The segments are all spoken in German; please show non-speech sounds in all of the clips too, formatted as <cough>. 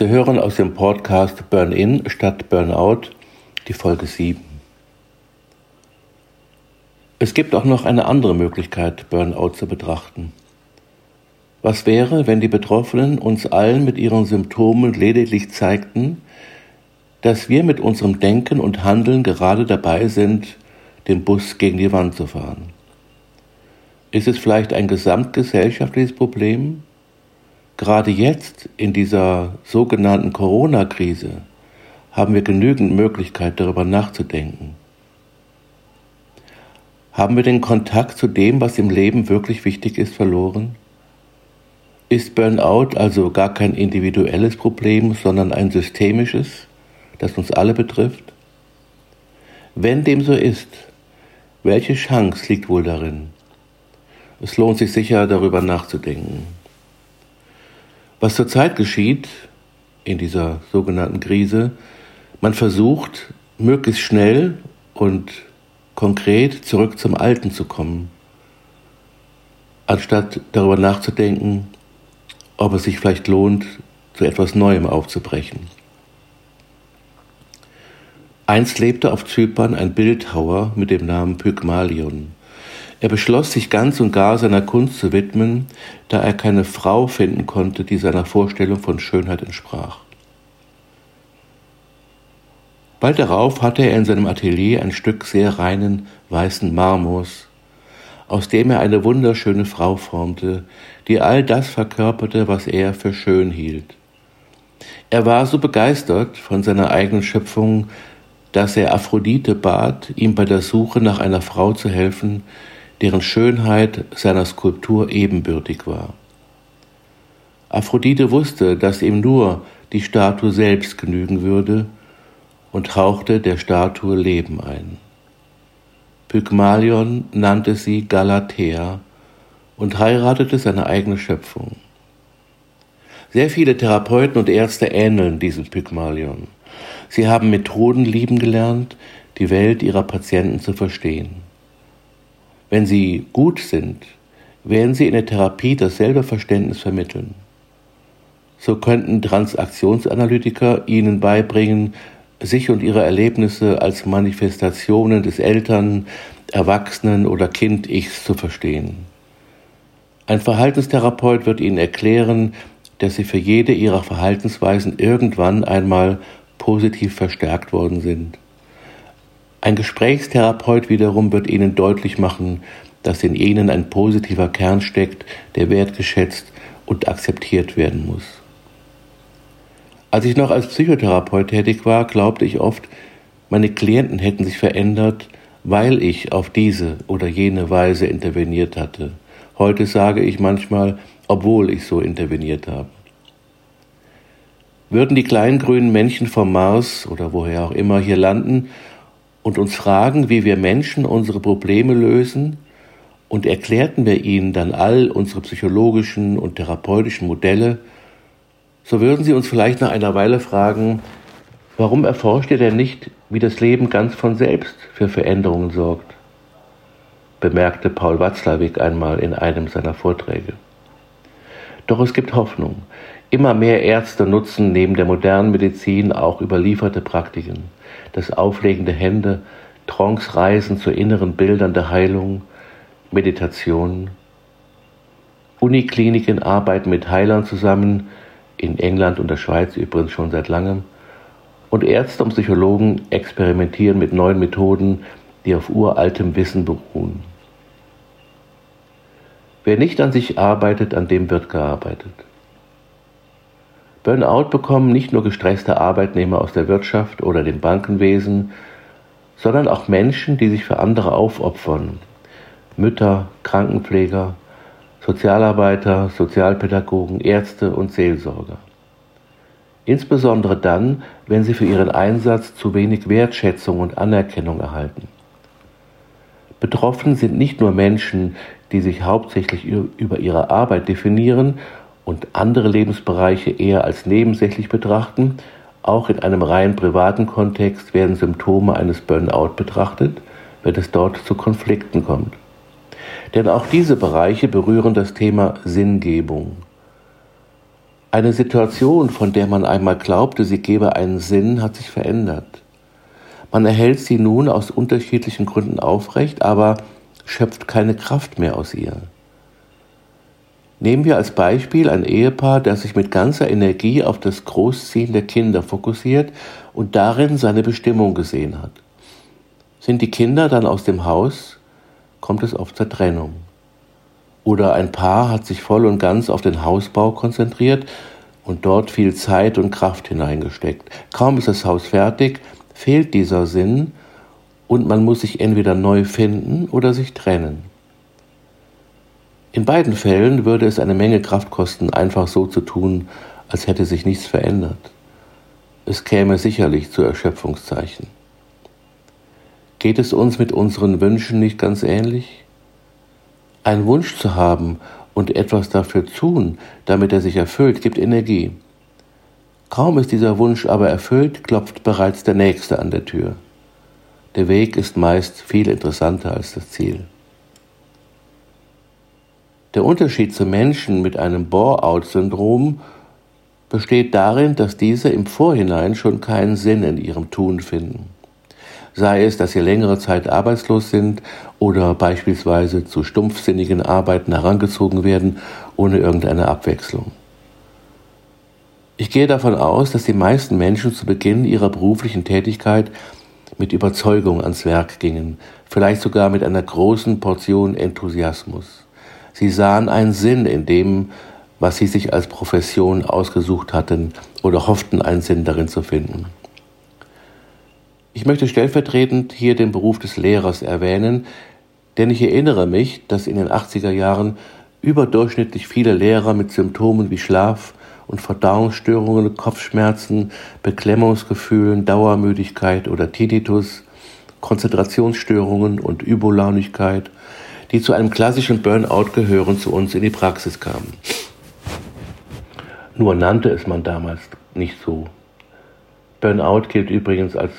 Sie hören aus dem Podcast Burn-In statt Burnout die Folge 7. Es gibt auch noch eine andere Möglichkeit, Burnout zu betrachten. Was wäre, wenn die Betroffenen uns allen mit ihren Symptomen lediglich zeigten, dass wir mit unserem Denken und Handeln gerade dabei sind, den Bus gegen die Wand zu fahren? Ist es vielleicht ein gesamtgesellschaftliches Problem? Gerade jetzt in dieser sogenannten Corona-Krise haben wir genügend Möglichkeit darüber nachzudenken. Haben wir den Kontakt zu dem, was im Leben wirklich wichtig ist, verloren? Ist Burnout also gar kein individuelles Problem, sondern ein systemisches, das uns alle betrifft? Wenn dem so ist, welche Chance liegt wohl darin? Es lohnt sich sicher darüber nachzudenken. Was zurzeit geschieht in dieser sogenannten Krise, man versucht möglichst schnell und konkret zurück zum Alten zu kommen, anstatt darüber nachzudenken, ob es sich vielleicht lohnt, zu etwas Neuem aufzubrechen. Einst lebte auf Zypern ein Bildhauer mit dem Namen Pygmalion. Er beschloss, sich ganz und gar seiner Kunst zu widmen, da er keine Frau finden konnte, die seiner Vorstellung von Schönheit entsprach. Bald darauf hatte er in seinem Atelier ein Stück sehr reinen weißen Marmors, aus dem er eine wunderschöne Frau formte, die all das verkörperte, was er für schön hielt. Er war so begeistert von seiner eigenen Schöpfung, dass er Aphrodite bat, ihm bei der Suche nach einer Frau zu helfen, deren Schönheit seiner Skulptur ebenbürtig war. Aphrodite wusste, dass ihm nur die Statue selbst genügen würde und hauchte der Statue Leben ein. Pygmalion nannte sie Galatea und heiratete seine eigene Schöpfung. Sehr viele Therapeuten und Ärzte ähneln diesem Pygmalion. Sie haben Methoden lieben gelernt, die Welt ihrer Patienten zu verstehen. Wenn sie gut sind, werden sie in der Therapie dasselbe Verständnis vermitteln. So könnten Transaktionsanalytiker ihnen beibringen, sich und ihre Erlebnisse als Manifestationen des Eltern, Erwachsenen oder Kind-Ichs zu verstehen. Ein Verhaltenstherapeut wird ihnen erklären, dass sie für jede ihrer Verhaltensweisen irgendwann einmal positiv verstärkt worden sind. Ein Gesprächstherapeut wiederum wird Ihnen deutlich machen, dass in Ihnen ein positiver Kern steckt, der wertgeschätzt und akzeptiert werden muss. Als ich noch als Psychotherapeut tätig war, glaubte ich oft, meine Klienten hätten sich verändert, weil ich auf diese oder jene Weise interveniert hatte. Heute sage ich manchmal, obwohl ich so interveniert habe. Würden die kleinen grünen Männchen vom Mars oder woher auch immer hier landen und uns fragen, wie wir Menschen unsere Probleme lösen, und erklärten wir ihnen dann all unsere psychologischen und therapeutischen Modelle, so würden sie uns vielleicht nach einer Weile fragen, warum erforscht ihr denn nicht, wie das Leben ganz von selbst für Veränderungen sorgt? bemerkte Paul Watzlawick einmal in einem seiner Vorträge. Doch es gibt Hoffnung. Immer mehr Ärzte nutzen neben der modernen Medizin auch überlieferte Praktiken das Auflegen der Hände, Trance-Reisen zu inneren Bildern der Heilung, Meditation. Unikliniken arbeiten mit Heilern zusammen, in England und der Schweiz übrigens schon seit langem. Und Ärzte und Psychologen experimentieren mit neuen Methoden, die auf uraltem Wissen beruhen. Wer nicht an sich arbeitet, an dem wird gearbeitet. Burnout bekommen nicht nur gestresste Arbeitnehmer aus der Wirtschaft oder dem Bankenwesen, sondern auch Menschen, die sich für andere aufopfern. Mütter, Krankenpfleger, Sozialarbeiter, Sozialpädagogen, Ärzte und Seelsorger. Insbesondere dann, wenn sie für ihren Einsatz zu wenig Wertschätzung und Anerkennung erhalten. Betroffen sind nicht nur Menschen, die sich hauptsächlich über ihre Arbeit definieren und andere Lebensbereiche eher als nebensächlich betrachten, auch in einem rein privaten Kontext werden Symptome eines Burnout betrachtet, wenn es dort zu Konflikten kommt. Denn auch diese Bereiche berühren das Thema Sinngebung. Eine Situation, von der man einmal glaubte, sie gebe einen Sinn, hat sich verändert. Man erhält sie nun aus unterschiedlichen Gründen aufrecht, aber schöpft keine Kraft mehr aus ihr. Nehmen wir als Beispiel ein Ehepaar, das sich mit ganzer Energie auf das Großziehen der Kinder fokussiert und darin seine Bestimmung gesehen hat. Sind die Kinder dann aus dem Haus, kommt es oft zur Trennung. Oder ein Paar hat sich voll und ganz auf den Hausbau konzentriert und dort viel Zeit und Kraft hineingesteckt. Kaum ist das Haus fertig, fehlt dieser Sinn und man muss sich entweder neu finden oder sich trennen. In beiden Fällen würde es eine Menge Kraft kosten, einfach so zu tun, als hätte sich nichts verändert. Es käme sicherlich zu Erschöpfungszeichen. Geht es uns mit unseren Wünschen nicht ganz ähnlich? Ein Wunsch zu haben und etwas dafür tun, damit er sich erfüllt, gibt Energie. Kaum ist dieser Wunsch aber erfüllt, klopft bereits der nächste an der Tür. Der Weg ist meist viel interessanter als das Ziel. Der Unterschied zu Menschen mit einem Bore-out-Syndrom besteht darin, dass diese im Vorhinein schon keinen Sinn in ihrem Tun finden. Sei es, dass sie längere Zeit arbeitslos sind oder beispielsweise zu stumpfsinnigen Arbeiten herangezogen werden, ohne irgendeine Abwechslung. Ich gehe davon aus, dass die meisten Menschen zu Beginn ihrer beruflichen Tätigkeit mit Überzeugung ans Werk gingen, vielleicht sogar mit einer großen Portion Enthusiasmus. Sie sahen einen Sinn in dem, was sie sich als Profession ausgesucht hatten oder hofften, einen Sinn darin zu finden. Ich möchte stellvertretend hier den Beruf des Lehrers erwähnen, denn ich erinnere mich, dass in den 80er Jahren überdurchschnittlich viele Lehrer mit Symptomen wie Schlaf und Verdauungsstörungen, Kopfschmerzen, Beklemmungsgefühlen, Dauermüdigkeit oder Tinnitus, Konzentrationsstörungen und Überlaunigkeit die zu einem klassischen Burnout gehören, zu uns in die Praxis kamen. Nur nannte es man damals nicht so. Burnout gilt übrigens als,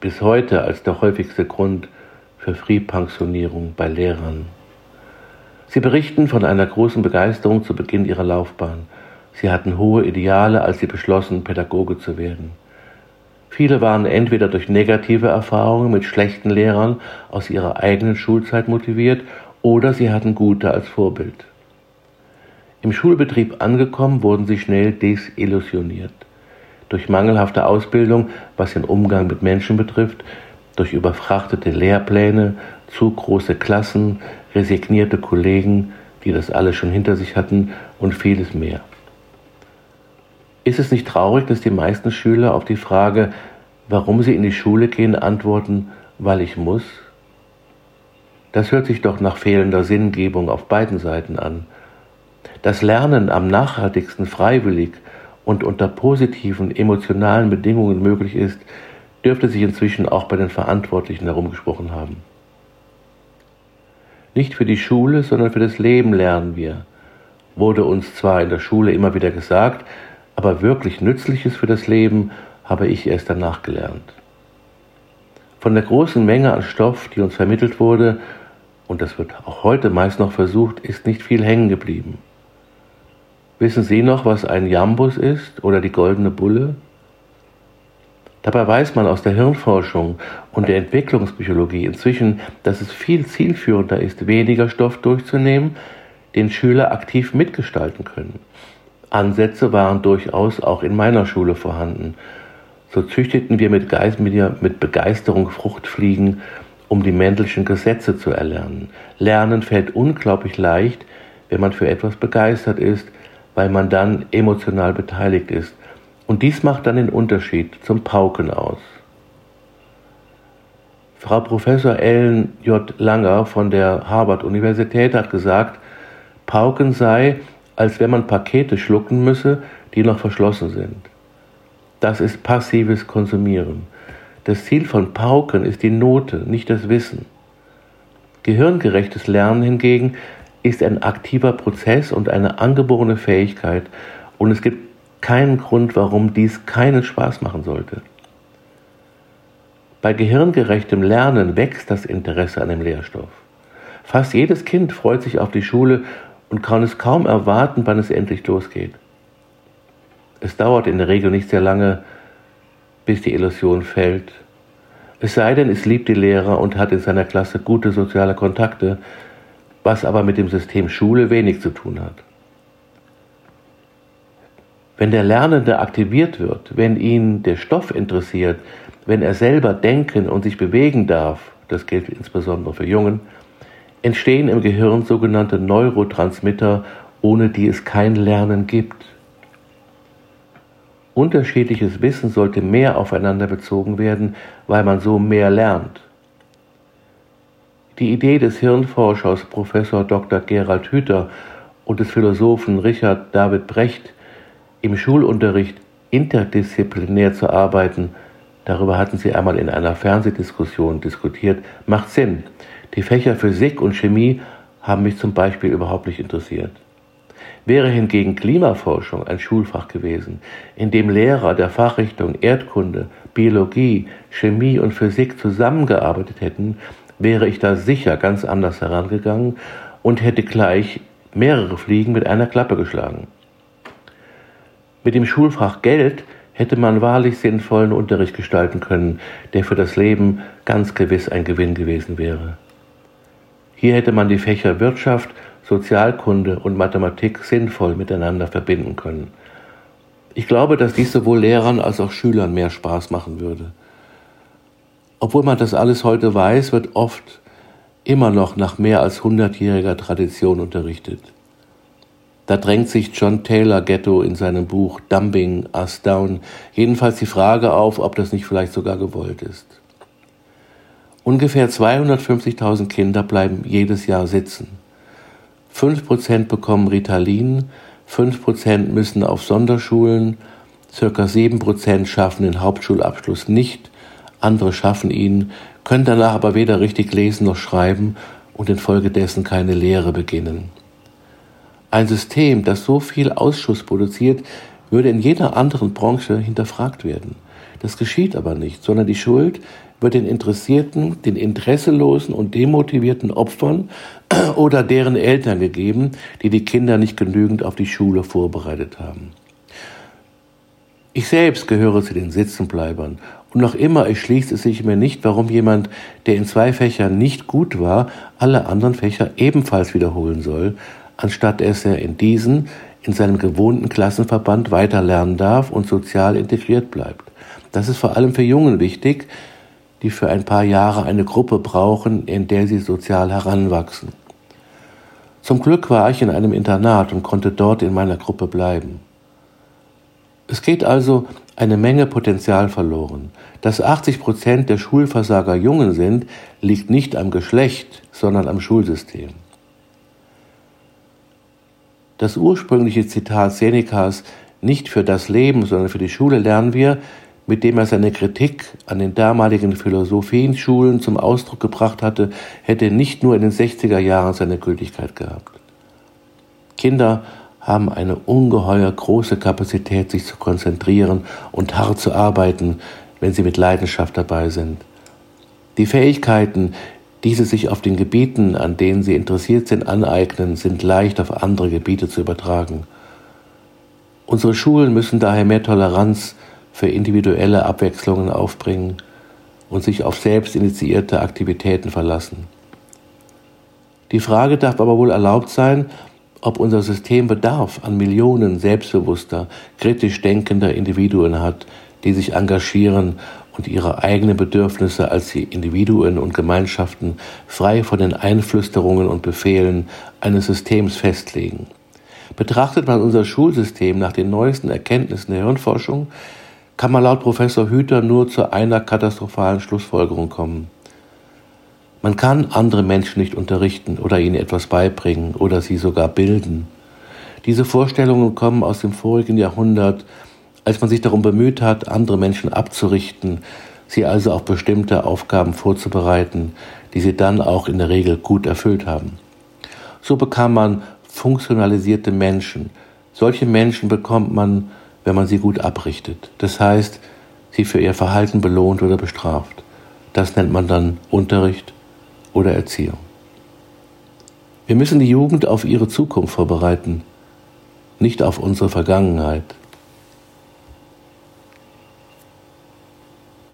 bis heute als der häufigste Grund für Frühpensionierung bei Lehrern. Sie berichten von einer großen Begeisterung zu Beginn ihrer Laufbahn. Sie hatten hohe Ideale, als sie beschlossen, Pädagoge zu werden. Viele waren entweder durch negative Erfahrungen mit schlechten Lehrern aus ihrer eigenen Schulzeit motiviert oder sie hatten gute als Vorbild. Im Schulbetrieb angekommen wurden sie schnell desillusioniert. Durch mangelhafte Ausbildung, was den Umgang mit Menschen betrifft, durch überfrachtete Lehrpläne, zu große Klassen, resignierte Kollegen, die das alles schon hinter sich hatten und vieles mehr. Ist es nicht traurig, dass die meisten Schüler auf die Frage, warum sie in die Schule gehen, antworten, weil ich muss? Das hört sich doch nach fehlender Sinngebung auf beiden Seiten an. Das Lernen am nachhaltigsten freiwillig und unter positiven emotionalen Bedingungen möglich ist, dürfte sich inzwischen auch bei den Verantwortlichen herumgesprochen haben. Nicht für die Schule, sondern für das Leben lernen wir, wurde uns zwar in der Schule immer wieder gesagt, aber wirklich Nützliches für das Leben habe ich erst danach gelernt. Von der großen Menge an Stoff, die uns vermittelt wurde, und das wird auch heute meist noch versucht, ist nicht viel hängen geblieben. Wissen Sie noch, was ein Jambus ist oder die goldene Bulle? Dabei weiß man aus der Hirnforschung und der Entwicklungspsychologie inzwischen, dass es viel zielführender ist, weniger Stoff durchzunehmen, den Schüler aktiv mitgestalten können. Ansätze waren durchaus auch in meiner Schule vorhanden. So züchteten wir mit, mit Begeisterung Fruchtfliegen, um die Mendelschen Gesetze zu erlernen. Lernen fällt unglaublich leicht, wenn man für etwas begeistert ist, weil man dann emotional beteiligt ist. Und dies macht dann den Unterschied zum Pauken aus. Frau Professor Ellen J. Langer von der Harvard-Universität hat gesagt, Pauken sei, als wenn man Pakete schlucken müsse, die noch verschlossen sind. Das ist passives Konsumieren. Das Ziel von Pauken ist die Note, nicht das Wissen. Gehirngerechtes Lernen hingegen ist ein aktiver Prozess und eine angeborene Fähigkeit und es gibt keinen Grund, warum dies keinen Spaß machen sollte. Bei gehirngerechtem Lernen wächst das Interesse an dem Lehrstoff. Fast jedes Kind freut sich auf die Schule und kann es kaum erwarten, wann es endlich losgeht. Es dauert in der Regel nicht sehr lange, bis die Illusion fällt. Es sei denn, es liebt die Lehrer und hat in seiner Klasse gute soziale Kontakte, was aber mit dem System Schule wenig zu tun hat. Wenn der Lernende aktiviert wird, wenn ihn der Stoff interessiert, wenn er selber denken und sich bewegen darf, das gilt insbesondere für Jungen, entstehen im Gehirn sogenannte Neurotransmitter, ohne die es kein Lernen gibt. Unterschiedliches Wissen sollte mehr aufeinander bezogen werden, weil man so mehr lernt. Die Idee des Hirnforschers Professor Dr. Gerald Hüther und des Philosophen Richard David Brecht, im Schulunterricht interdisziplinär zu arbeiten, darüber hatten sie einmal in einer Fernsehdiskussion diskutiert, macht Sinn. Die Fächer Physik und Chemie haben mich zum Beispiel überhaupt nicht interessiert. Wäre hingegen Klimaforschung ein Schulfach gewesen, in dem Lehrer der Fachrichtung Erdkunde, Biologie, Chemie und Physik zusammengearbeitet hätten, wäre ich da sicher ganz anders herangegangen und hätte gleich mehrere Fliegen mit einer Klappe geschlagen. Mit dem Schulfach Geld hätte man wahrlich sinnvollen Unterricht gestalten können, der für das Leben ganz gewiss ein Gewinn gewesen wäre. Hier hätte man die Fächer Wirtschaft, Sozialkunde und Mathematik sinnvoll miteinander verbinden können. Ich glaube, dass dies sowohl Lehrern als auch Schülern mehr Spaß machen würde. Obwohl man das alles heute weiß, wird oft immer noch nach mehr als hundertjähriger Tradition unterrichtet. Da drängt sich John Taylor Ghetto in seinem Buch Dumbing Us Down jedenfalls die Frage auf, ob das nicht vielleicht sogar gewollt ist. Ungefähr 250.000 Kinder bleiben jedes Jahr sitzen. 5% bekommen Ritalin, 5% müssen auf Sonderschulen, circa 7% schaffen den Hauptschulabschluss nicht, andere schaffen ihn, können danach aber weder richtig lesen noch schreiben und infolgedessen keine Lehre beginnen. Ein System, das so viel Ausschuss produziert, würde in jeder anderen Branche hinterfragt werden. Das geschieht aber nicht, sondern die Schuld wird den interessierten, den interesselosen und demotivierten Opfern <clears throat> oder deren Eltern gegeben, die die Kinder nicht genügend auf die Schule vorbereitet haben. Ich selbst gehöre zu den Sitzenbleibern und noch immer erschließt es sich mir nicht, warum jemand, der in zwei Fächern nicht gut war, alle anderen Fächer ebenfalls wiederholen soll, anstatt dass er in diesen, in seinem gewohnten Klassenverband weiterlernen darf und sozial integriert bleibt. Das ist vor allem für Jungen wichtig, die für ein paar Jahre eine Gruppe brauchen, in der sie sozial heranwachsen. Zum Glück war ich in einem Internat und konnte dort in meiner Gruppe bleiben. Es geht also eine Menge Potenzial verloren. Dass 80 Prozent der Schulversager Jungen sind, liegt nicht am Geschlecht, sondern am Schulsystem. Das ursprüngliche Zitat Senecas, nicht für das Leben, sondern für die Schule lernen wir, mit dem er seine Kritik an den damaligen Philosophienschulen zum Ausdruck gebracht hatte, hätte nicht nur in den 60er Jahren seine Gültigkeit gehabt. Kinder haben eine ungeheuer große Kapazität, sich zu konzentrieren und hart zu arbeiten, wenn sie mit Leidenschaft dabei sind. Die Fähigkeiten, die sie sich auf den Gebieten, an denen sie interessiert sind, aneignen, sind leicht auf andere Gebiete zu übertragen. Unsere Schulen müssen daher mehr Toleranz für individuelle Abwechslungen aufbringen und sich auf selbst initiierte Aktivitäten verlassen. Die Frage darf aber wohl erlaubt sein, ob unser System Bedarf an Millionen selbstbewusster, kritisch denkender Individuen hat, die sich engagieren und ihre eigenen Bedürfnisse als die Individuen und Gemeinschaften frei von den Einflüsterungen und Befehlen eines Systems festlegen. Betrachtet man unser Schulsystem nach den neuesten Erkenntnissen der Hirnforschung, kann man laut Professor Hüter nur zu einer katastrophalen Schlussfolgerung kommen. Man kann andere Menschen nicht unterrichten oder ihnen etwas beibringen oder sie sogar bilden. Diese Vorstellungen kommen aus dem vorigen Jahrhundert, als man sich darum bemüht hat, andere Menschen abzurichten, sie also auf bestimmte Aufgaben vorzubereiten, die sie dann auch in der Regel gut erfüllt haben. So bekam man funktionalisierte Menschen. Solche Menschen bekommt man wenn man sie gut abrichtet. Das heißt, sie für ihr Verhalten belohnt oder bestraft. Das nennt man dann Unterricht oder Erziehung. Wir müssen die Jugend auf ihre Zukunft vorbereiten, nicht auf unsere Vergangenheit.